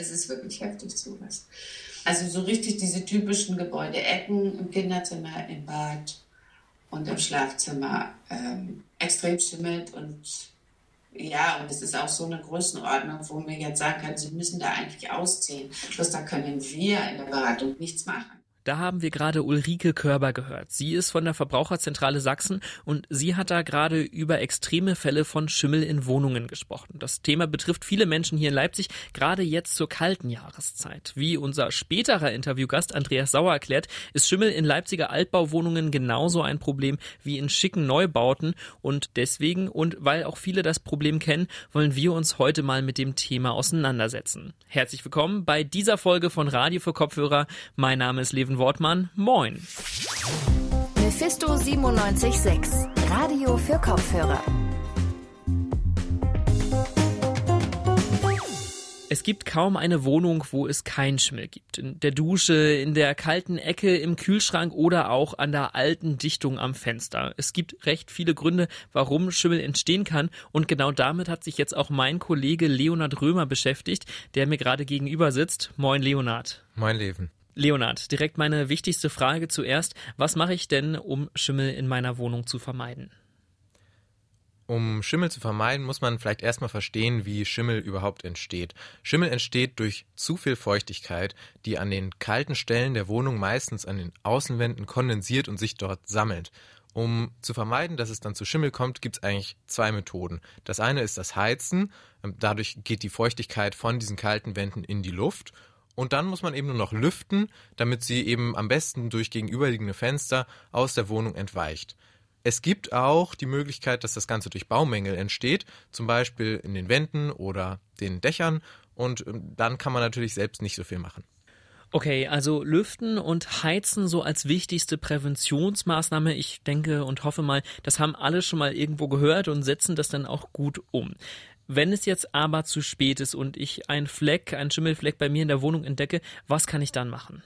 Es ist wirklich heftig sowas. Also so richtig diese typischen Gebäudeecken im Kinderzimmer, im Bad und im Schlafzimmer ähm, extrem schimmelt und ja, und es ist auch so eine Größenordnung, wo man jetzt sagen kann, Sie müssen da eigentlich ausziehen. Bloß da können wir in der Beratung nichts machen. Da haben wir gerade Ulrike Körber gehört. Sie ist von der Verbraucherzentrale Sachsen und sie hat da gerade über extreme Fälle von Schimmel in Wohnungen gesprochen. Das Thema betrifft viele Menschen hier in Leipzig, gerade jetzt zur kalten Jahreszeit. Wie unser späterer Interviewgast Andreas Sauer erklärt, ist Schimmel in Leipziger Altbauwohnungen genauso ein Problem wie in schicken Neubauten und deswegen und weil auch viele das Problem kennen, wollen wir uns heute mal mit dem Thema auseinandersetzen. Herzlich willkommen bei dieser Folge von Radio für Kopfhörer. Mein Name ist Levi Steven Wortmann. Moin. Mephisto 976, Radio für Kopfhörer. Es gibt kaum eine Wohnung, wo es keinen Schimmel gibt. In der Dusche, in der kalten Ecke, im Kühlschrank oder auch an der alten Dichtung am Fenster. Es gibt recht viele Gründe, warum Schimmel entstehen kann und genau damit hat sich jetzt auch mein Kollege Leonard Römer beschäftigt, der mir gerade gegenüber sitzt. Moin Leonard. Moin Leven. Leonard, direkt meine wichtigste Frage zuerst. Was mache ich denn, um Schimmel in meiner Wohnung zu vermeiden? Um Schimmel zu vermeiden, muss man vielleicht erstmal verstehen, wie Schimmel überhaupt entsteht. Schimmel entsteht durch zu viel Feuchtigkeit, die an den kalten Stellen der Wohnung meistens an den Außenwänden kondensiert und sich dort sammelt. Um zu vermeiden, dass es dann zu Schimmel kommt, gibt es eigentlich zwei Methoden. Das eine ist das Heizen. Dadurch geht die Feuchtigkeit von diesen kalten Wänden in die Luft und dann muss man eben nur noch lüften, damit sie eben am besten durch gegenüberliegende Fenster aus der Wohnung entweicht. Es gibt auch die Möglichkeit, dass das Ganze durch Baumängel entsteht, zum Beispiel in den Wänden oder den Dächern. Und ähm, dann kann man natürlich selbst nicht so viel machen. Okay, also Lüften und Heizen so als wichtigste Präventionsmaßnahme. Ich denke und hoffe mal, das haben alle schon mal irgendwo gehört und setzen das dann auch gut um. Wenn es jetzt aber zu spät ist und ich einen Fleck, einen Schimmelfleck bei mir in der Wohnung entdecke, was kann ich dann machen?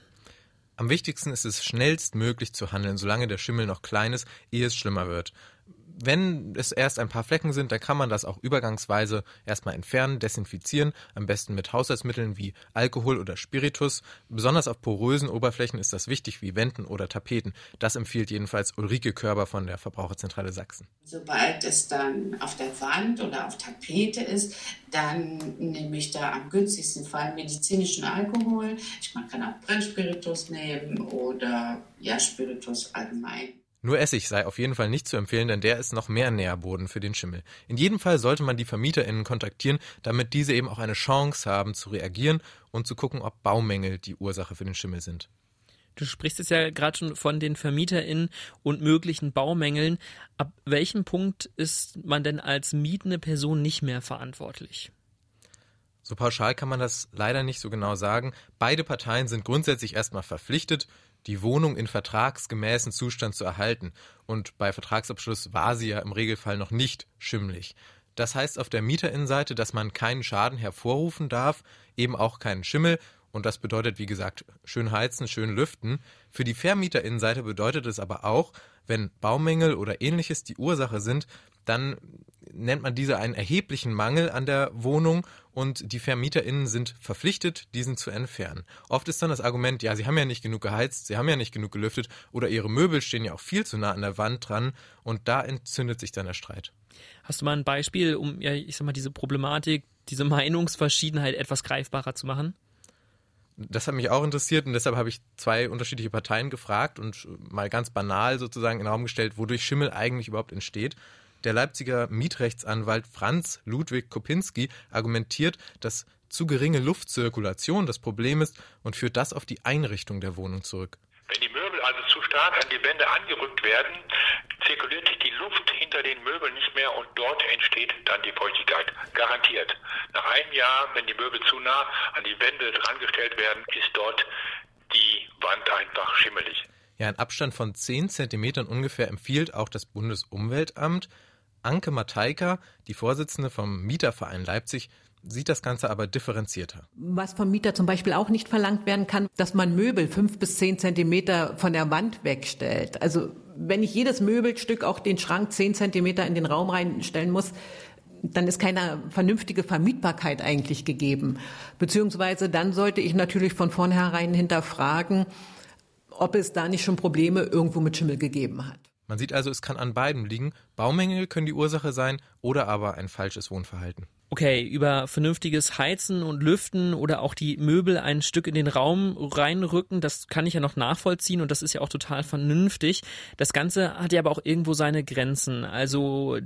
Am wichtigsten ist es schnellstmöglich zu handeln, solange der Schimmel noch klein ist, ehe es schlimmer wird wenn es erst ein paar Flecken sind, dann kann man das auch übergangsweise erstmal entfernen, desinfizieren, am besten mit Haushaltsmitteln wie Alkohol oder Spiritus. Besonders auf porösen Oberflächen ist das wichtig, wie Wänden oder Tapeten. Das empfiehlt jedenfalls Ulrike Körber von der Verbraucherzentrale Sachsen. Sobald es dann auf der Wand oder auf Tapete ist, dann nehme ich da am günstigsten Fall medizinischen Alkohol. Ich kann auch Brennspiritus nehmen oder ja, Spiritus allgemein. Nur Essig sei auf jeden Fall nicht zu empfehlen, denn der ist noch mehr Nährboden für den Schimmel. In jedem Fall sollte man die VermieterInnen kontaktieren, damit diese eben auch eine Chance haben zu reagieren und zu gucken, ob Baumängel die Ursache für den Schimmel sind. Du sprichst es ja gerade schon von den VermieterInnen und möglichen Baumängeln. Ab welchem Punkt ist man denn als mietende Person nicht mehr verantwortlich? So pauschal kann man das leider nicht so genau sagen. Beide Parteien sind grundsätzlich erstmal verpflichtet, die Wohnung in vertragsgemäßen Zustand zu erhalten. Und bei Vertragsabschluss war sie ja im Regelfall noch nicht schimmlig. Das heißt auf der Mieterinnenseite, dass man keinen Schaden hervorrufen darf, eben auch keinen Schimmel. Und das bedeutet, wie gesagt, schön heizen, schön lüften. Für die Vermieterinnenseite bedeutet es aber auch, wenn Baumängel oder ähnliches die Ursache sind, dann nennt man diese einen erheblichen Mangel an der Wohnung und die VermieterInnen sind verpflichtet, diesen zu entfernen. Oft ist dann das Argument, ja, sie haben ja nicht genug geheizt, sie haben ja nicht genug gelüftet oder ihre Möbel stehen ja auch viel zu nah an der Wand dran und da entzündet sich dann der Streit. Hast du mal ein Beispiel, um, ja, ich sag mal, diese Problematik, diese Meinungsverschiedenheit etwas greifbarer zu machen? Das hat mich auch interessiert und deshalb habe ich zwei unterschiedliche Parteien gefragt und mal ganz banal sozusagen in den Raum gestellt, wodurch Schimmel eigentlich überhaupt entsteht. Der Leipziger Mietrechtsanwalt Franz Ludwig Kopinski argumentiert, dass zu geringe Luftzirkulation das Problem ist und führt das auf die Einrichtung der Wohnung zurück. Wenn die Möbel also zu stark an die Wände angerückt werden, zirkuliert die Luft hinter den Möbeln nicht mehr und dort entsteht dann die Feuchtigkeit. Garantiert. Nach einem Jahr, wenn die Möbel zu nah an die Wände drangestellt werden, ist dort die Wand einfach schimmelig. Ja, ein Abstand von 10 Zentimetern ungefähr empfiehlt auch das Bundesumweltamt. Anke Mateika, die Vorsitzende vom Mieterverein Leipzig, sieht das Ganze aber differenzierter. Was vom Mieter zum Beispiel auch nicht verlangt werden kann, dass man Möbel fünf bis zehn Zentimeter von der Wand wegstellt. Also wenn ich jedes Möbelstück, auch den Schrank zehn Zentimeter in den Raum reinstellen muss, dann ist keine vernünftige Vermietbarkeit eigentlich gegeben. Beziehungsweise dann sollte ich natürlich von vornherein hinterfragen, ob es da nicht schon Probleme irgendwo mit Schimmel gegeben hat. Man sieht also, es kann an beiden liegen. Baumängel können die Ursache sein oder aber ein falsches Wohnverhalten. Okay, über vernünftiges Heizen und Lüften oder auch die Möbel ein Stück in den Raum reinrücken, das kann ich ja noch nachvollziehen und das ist ja auch total vernünftig. Das Ganze hat ja aber auch irgendwo seine Grenzen. Also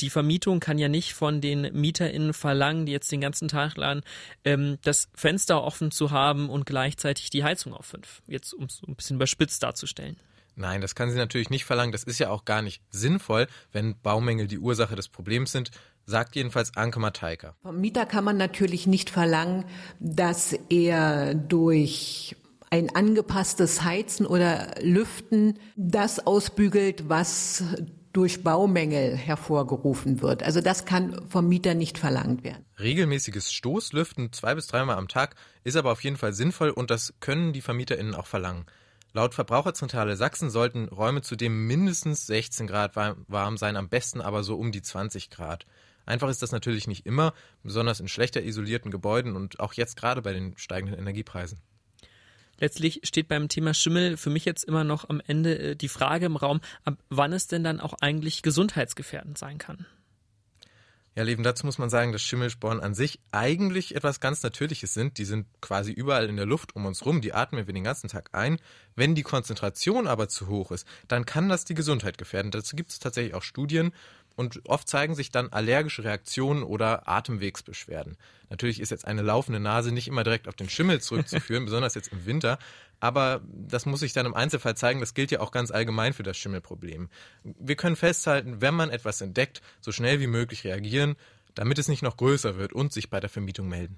die Vermietung kann ja nicht von den MieterInnen verlangen, die jetzt den ganzen Tag laden, ähm, das Fenster offen zu haben und gleichzeitig die Heizung auf fünf. Jetzt, um es ein bisschen überspitzt darzustellen. Nein, das kann sie natürlich nicht verlangen. Das ist ja auch gar nicht sinnvoll, wenn Baumängel die Ursache des Problems sind, sagt jedenfalls Anke Mateika. Vom Mieter kann man natürlich nicht verlangen, dass er durch ein angepasstes Heizen oder Lüften das ausbügelt, was durch Baumängel hervorgerufen wird. Also das kann vom Mieter nicht verlangt werden. Regelmäßiges Stoßlüften zwei bis dreimal am Tag ist aber auf jeden Fall sinnvoll und das können die VermieterInnen auch verlangen. Laut Verbraucherzentrale Sachsen sollten Räume zudem mindestens 16 Grad warm sein, am besten aber so um die 20 Grad. Einfach ist das natürlich nicht immer, besonders in schlechter isolierten Gebäuden und auch jetzt gerade bei den steigenden Energiepreisen. Letztlich steht beim Thema Schimmel für mich jetzt immer noch am Ende äh, die Frage im Raum, ab wann es denn dann auch eigentlich gesundheitsgefährdend sein kann. Ja, Leben, dazu muss man sagen, dass Schimmelsporen an sich eigentlich etwas ganz Natürliches sind. Die sind quasi überall in der Luft um uns rum, die atmen wir den ganzen Tag ein. Wenn die Konzentration aber zu hoch ist, dann kann das die Gesundheit gefährden. Dazu gibt es tatsächlich auch Studien und oft zeigen sich dann allergische Reaktionen oder Atemwegsbeschwerden. Natürlich ist jetzt eine laufende Nase nicht immer direkt auf den Schimmel zurückzuführen, besonders jetzt im Winter, aber das muss sich dann im Einzelfall zeigen. Das gilt ja auch ganz allgemein für das Schimmelproblem. Wir können festhalten, wenn man etwas entdeckt, so schnell wie möglich reagieren, damit es nicht noch größer wird und sich bei der Vermietung melden.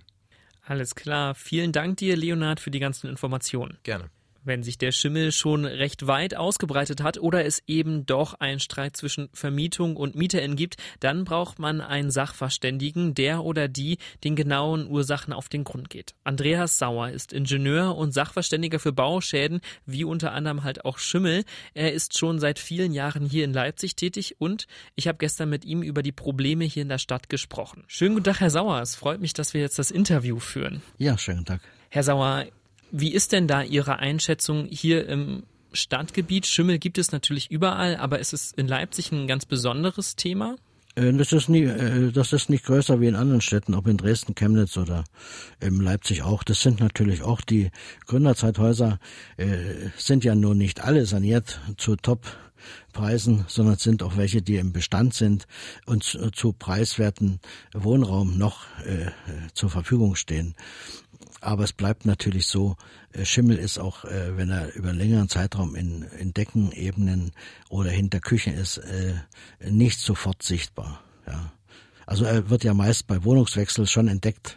Alles klar. Vielen Dank dir, Leonard, für die ganzen Informationen. Gerne wenn sich der Schimmel schon recht weit ausgebreitet hat oder es eben doch einen Streit zwischen Vermietung und MieterInnen gibt, dann braucht man einen Sachverständigen, der oder die den genauen Ursachen auf den Grund geht. Andreas Sauer ist Ingenieur und Sachverständiger für Bauschäden, wie unter anderem halt auch Schimmel. Er ist schon seit vielen Jahren hier in Leipzig tätig und ich habe gestern mit ihm über die Probleme hier in der Stadt gesprochen. Schönen guten Tag, Herr Sauer. Es freut mich, dass wir jetzt das Interview führen. Ja, schönen Tag. Herr Sauer, wie ist denn da Ihre Einschätzung hier im Stadtgebiet? Schimmel gibt es natürlich überall, aber ist es in Leipzig ein ganz besonderes Thema? Äh, das ist, nie, äh, das ist nicht größer wie in anderen Städten, ob in Dresden, Chemnitz oder in Leipzig auch. Das sind natürlich auch die Gründerzeithäuser, äh, sind ja nur nicht alle saniert zu Top-Preisen, sondern sind auch welche, die im Bestand sind und zu, preiswerten Wohnraum noch zur Verfügung stehen. Aber es bleibt natürlich so, äh, Schimmel ist auch, äh, wenn er über einen längeren Zeitraum in, in Deckenebenen oder hinter Küchen ist, äh, nicht sofort sichtbar. Ja. Also er wird ja meist bei Wohnungswechsel schon entdeckt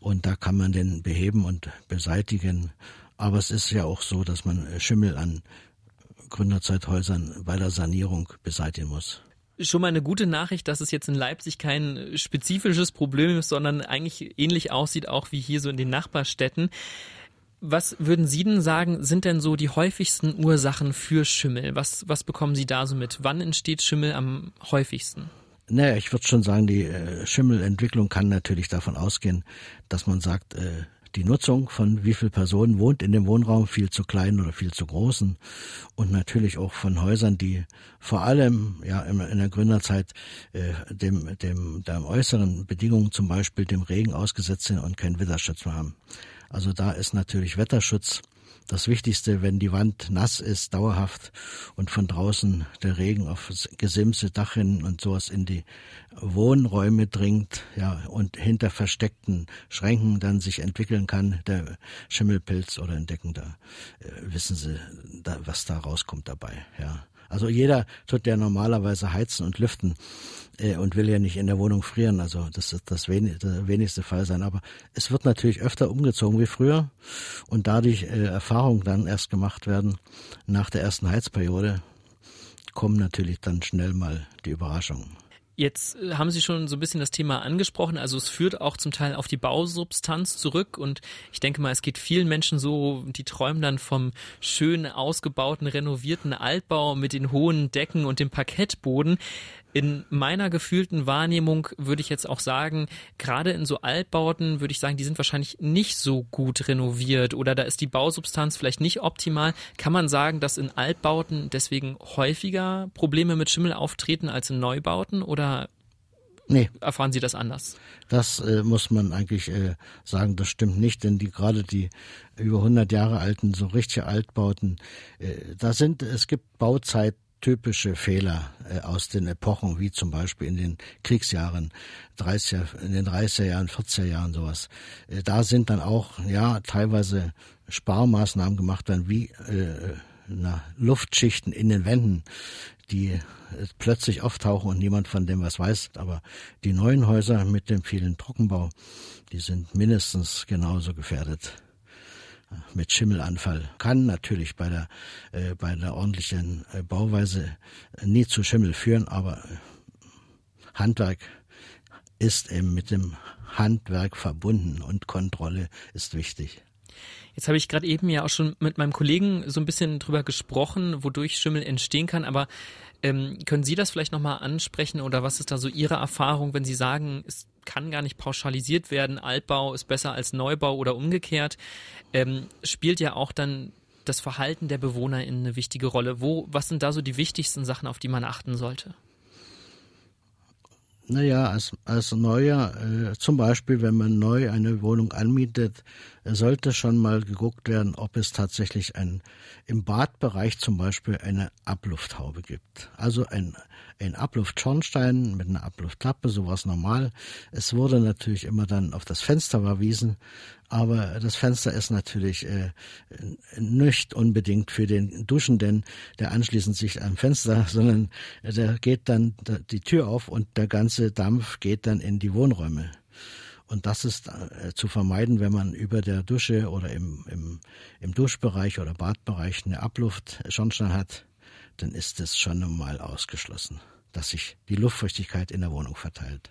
und da kann man den beheben und beseitigen. Aber es ist ja auch so, dass man Schimmel an Gründerzeithäusern bei der Sanierung beseitigen muss schon mal eine gute Nachricht, dass es jetzt in Leipzig kein spezifisches Problem ist, sondern eigentlich ähnlich aussieht, auch wie hier so in den Nachbarstädten. Was würden Sie denn sagen, sind denn so die häufigsten Ursachen für Schimmel? Was, was bekommen Sie da so mit? Wann entsteht Schimmel am häufigsten? Naja, ich würde schon sagen, die äh, Schimmelentwicklung kann natürlich davon ausgehen, dass man sagt, äh, die Nutzung von wie viel Personen wohnt in dem Wohnraum, viel zu kleinen oder viel zu großen und natürlich auch von Häusern, die vor allem ja in der Gründerzeit äh, dem, dem, der äußeren Bedingungen, zum Beispiel dem Regen ausgesetzt sind und keinen Wetterschutz mehr haben. Also da ist natürlich Wetterschutz das Wichtigste, wenn die Wand nass ist, dauerhaft und von draußen der Regen auf Gesimse, Dachrinnen und sowas in die Wohnräume dringt, ja, und hinter versteckten Schränken dann sich entwickeln kann, der Schimmelpilz oder Entdecken, da äh, wissen Sie, da, was da rauskommt dabei, ja. Also jeder tut ja normalerweise heizen und lüften äh, und will ja nicht in der Wohnung frieren. Also das wird das wenig, der wenigste Fall sein. Aber es wird natürlich öfter umgezogen wie früher und dadurch äh, Erfahrungen dann erst gemacht werden nach der ersten Heizperiode kommen natürlich dann schnell mal die Überraschungen. Jetzt äh, haben Sie schon so ein bisschen das Thema angesprochen. Also es führt auch zum Teil auf die Bausubstanz zurück. Und ich denke mal, es geht vielen Menschen so, die träumen dann vom schön ausgebauten, renovierten Altbau mit den hohen Decken und dem Parkettboden. In meiner gefühlten Wahrnehmung würde ich jetzt auch sagen, gerade in so Altbauten würde ich sagen, die sind wahrscheinlich nicht so gut renoviert oder da ist die Bausubstanz vielleicht nicht optimal. Kann man sagen, dass in Altbauten deswegen häufiger Probleme mit Schimmel auftreten als in Neubauten oder Nee. Erfahren Sie das anders? Das äh, muss man eigentlich äh, sagen, das stimmt nicht, denn die gerade die über 100 Jahre alten, so richtige Altbauten, äh, da sind, es gibt Bauzeit typische Fehler äh, aus den Epochen, wie zum Beispiel in den Kriegsjahren, 30er, in den 30er Jahren, 40er Jahren sowas. Äh, da sind dann auch, ja, teilweise Sparmaßnahmen gemacht werden, wie äh, na, Luftschichten in den Wänden, die plötzlich auftauchen und niemand von dem was weiß. Aber die neuen Häuser mit dem vielen Trockenbau, die sind mindestens genauso gefährdet mit Schimmelanfall. Kann natürlich bei der, äh, bei der ordentlichen äh, Bauweise nie zu Schimmel führen, aber Handwerk ist eben mit dem Handwerk verbunden und Kontrolle ist wichtig. Jetzt habe ich gerade eben ja auch schon mit meinem Kollegen so ein bisschen drüber gesprochen, wodurch Schimmel entstehen kann, aber ähm, können Sie das vielleicht nochmal ansprechen oder was ist da so Ihre Erfahrung, wenn Sie sagen, es kann gar nicht pauschalisiert werden, Altbau ist besser als Neubau oder umgekehrt, ähm, spielt ja auch dann das Verhalten der Bewohner in eine wichtige Rolle. Wo, was sind da so die wichtigsten Sachen, auf die man achten sollte? Naja, als, als Neuer, äh, zum Beispiel, wenn man neu eine Wohnung anmietet, sollte schon mal geguckt werden, ob es tatsächlich ein, im Badbereich zum Beispiel eine Ablufthaube gibt. Also ein, ein Abluftschornstein mit einer Abluftklappe, sowas normal. Es wurde natürlich immer dann auf das Fenster verwiesen, aber das Fenster ist natürlich äh, nicht unbedingt für den Duschenden, der anschließend sich am Fenster, sondern da geht dann die Tür auf und der ganze Dampf geht dann in die Wohnräume. Und das ist äh, zu vermeiden, wenn man über der Dusche oder im, im, im Duschbereich oder Badbereich eine Abluft Schornstein hat, dann ist es schon einmal ausgeschlossen, dass sich die Luftfeuchtigkeit in der Wohnung verteilt.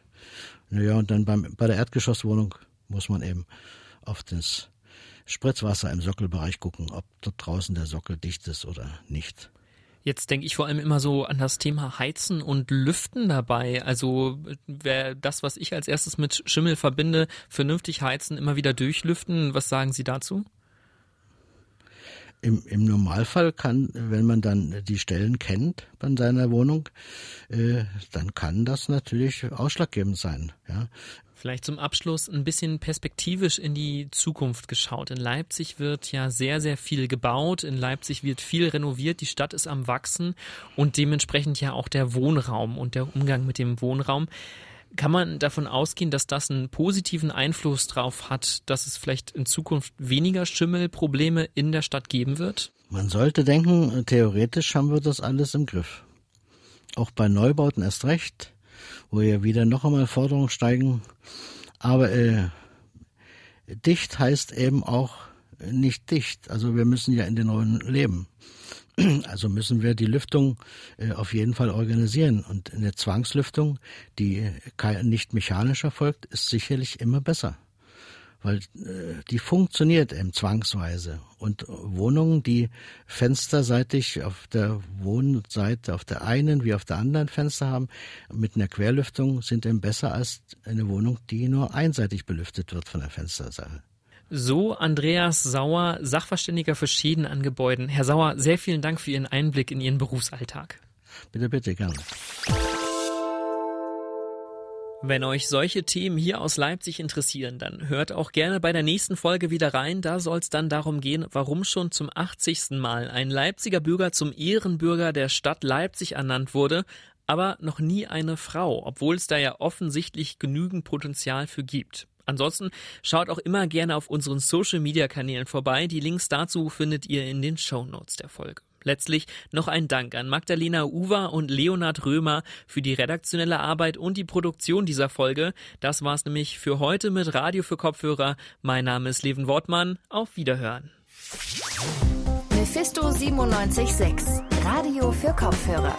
Naja, und dann beim, bei der Erdgeschosswohnung muss man eben auf das Spritzwasser im Sockelbereich gucken, ob dort draußen der Sockel dicht ist oder nicht. Jetzt denke ich vor allem immer so an das Thema Heizen und Lüften dabei. Also wer das, was ich als erstes mit Schimmel verbinde, vernünftig heizen, immer wieder durchlüften. Was sagen Sie dazu? Im, Im Normalfall kann, wenn man dann die Stellen kennt bei seiner Wohnung, äh, dann kann das natürlich ausschlaggebend sein. Ja. Vielleicht zum Abschluss ein bisschen perspektivisch in die Zukunft geschaut. In Leipzig wird ja sehr, sehr viel gebaut. In Leipzig wird viel renoviert. Die Stadt ist am Wachsen und dementsprechend ja auch der Wohnraum und der Umgang mit dem Wohnraum. Kann man davon ausgehen, dass das einen positiven Einfluss darauf hat, dass es vielleicht in Zukunft weniger Schimmelprobleme in der Stadt geben wird? Man sollte denken, theoretisch haben wir das alles im Griff. Auch bei Neubauten erst recht wo ja wieder noch einmal Forderungen steigen. Aber äh, dicht heißt eben auch nicht dicht. Also wir müssen ja in den Räumen leben. Also müssen wir die Lüftung äh, auf jeden Fall organisieren. Und eine Zwangslüftung, die nicht mechanisch erfolgt, ist sicherlich immer besser weil äh, die funktioniert eben zwangsweise. Und Wohnungen, die fensterseitig auf der Wohnseite, auf der einen wie auf der anderen Fenster haben, mit einer Querlüftung, sind eben besser als eine Wohnung, die nur einseitig belüftet wird von der Fensterseite. So Andreas Sauer, Sachverständiger für Schäden an Gebäuden. Herr Sauer, sehr vielen Dank für Ihren Einblick in Ihren Berufsalltag. Bitte, bitte, gerne. Wenn euch solche Themen hier aus Leipzig interessieren, dann hört auch gerne bei der nächsten Folge wieder rein. Da soll es dann darum gehen, warum schon zum 80. Mal ein Leipziger Bürger zum Ehrenbürger der Stadt Leipzig ernannt wurde, aber noch nie eine Frau, obwohl es da ja offensichtlich genügend Potenzial für gibt. Ansonsten schaut auch immer gerne auf unseren Social Media Kanälen vorbei. Die Links dazu findet ihr in den Show Notes der Folge. Letztlich noch ein Dank an Magdalena Uwer und Leonhard Römer für die redaktionelle Arbeit und die Produktion dieser Folge. Das war's nämlich für heute mit Radio für Kopfhörer. Mein Name ist Leven Wortmann. Auf Wiederhören. Mephisto 976, Radio für Kopfhörer.